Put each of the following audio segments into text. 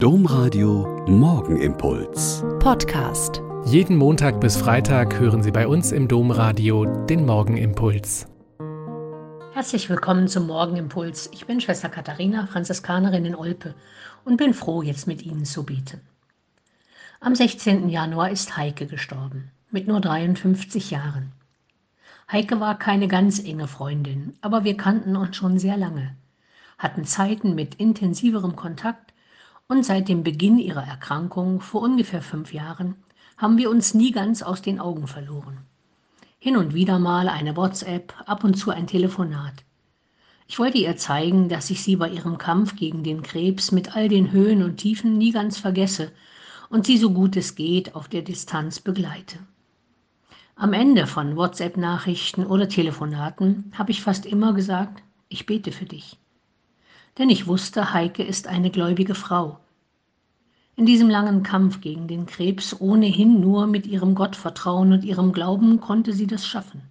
Domradio Morgenimpuls. Podcast. Jeden Montag bis Freitag hören Sie bei uns im Domradio den Morgenimpuls. Herzlich willkommen zum Morgenimpuls. Ich bin Schwester Katharina, Franziskanerin in Olpe und bin froh, jetzt mit Ihnen zu beten. Am 16. Januar ist Heike gestorben, mit nur 53 Jahren. Heike war keine ganz enge Freundin, aber wir kannten uns schon sehr lange, hatten Zeiten mit intensiverem Kontakt und seit dem Beginn ihrer Erkrankung vor ungefähr fünf Jahren haben wir uns nie ganz aus den Augen verloren. Hin und wieder mal eine WhatsApp, ab und zu ein Telefonat. Ich wollte ihr zeigen, dass ich sie bei ihrem Kampf gegen den Krebs mit all den Höhen und Tiefen nie ganz vergesse und sie so gut es geht auf der Distanz begleite. Am Ende von WhatsApp-Nachrichten oder Telefonaten habe ich fast immer gesagt, ich bete für dich denn ich wusste, Heike ist eine gläubige Frau. In diesem langen Kampf gegen den Krebs ohnehin nur mit ihrem Gottvertrauen und ihrem Glauben konnte sie das schaffen.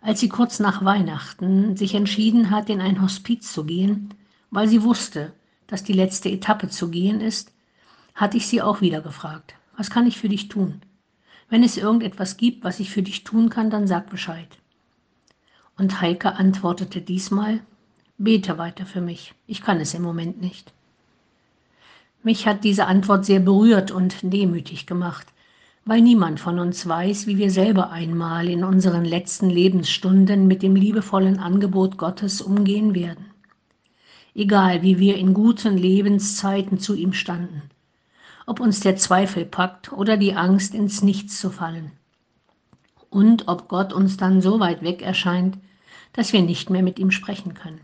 Als sie kurz nach Weihnachten sich entschieden hat, in ein Hospiz zu gehen, weil sie wusste, dass die letzte Etappe zu gehen ist, hatte ich sie auch wieder gefragt, was kann ich für dich tun? Wenn es irgendetwas gibt, was ich für dich tun kann, dann sag Bescheid. Und Heike antwortete diesmal, Bete weiter für mich. Ich kann es im Moment nicht. Mich hat diese Antwort sehr berührt und demütig gemacht, weil niemand von uns weiß, wie wir selber einmal in unseren letzten Lebensstunden mit dem liebevollen Angebot Gottes umgehen werden. Egal, wie wir in guten Lebenszeiten zu ihm standen, ob uns der Zweifel packt oder die Angst ins Nichts zu fallen. Und ob Gott uns dann so weit weg erscheint, dass wir nicht mehr mit ihm sprechen können.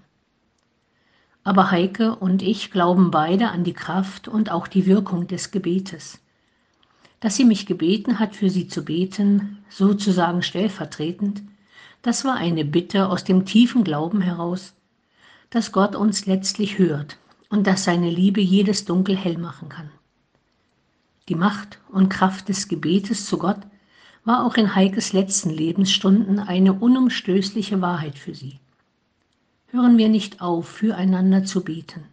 Aber Heike und ich glauben beide an die Kraft und auch die Wirkung des Gebetes. Dass sie mich gebeten hat, für sie zu beten, sozusagen stellvertretend, das war eine Bitte aus dem tiefen Glauben heraus, dass Gott uns letztlich hört und dass seine Liebe jedes Dunkel hell machen kann. Die Macht und Kraft des Gebetes zu Gott war auch in Heikes letzten Lebensstunden eine unumstößliche Wahrheit für sie hören wir nicht auf, füreinander zu beten.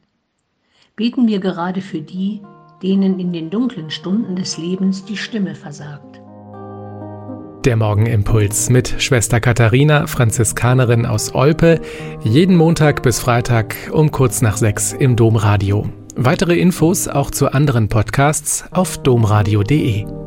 Beten wir gerade für die, denen in den dunklen Stunden des Lebens die Stimme versagt. Der Morgenimpuls mit Schwester Katharina, Franziskanerin aus Olpe, jeden Montag bis Freitag um kurz nach sechs im Domradio. Weitere Infos auch zu anderen Podcasts auf domradio.de.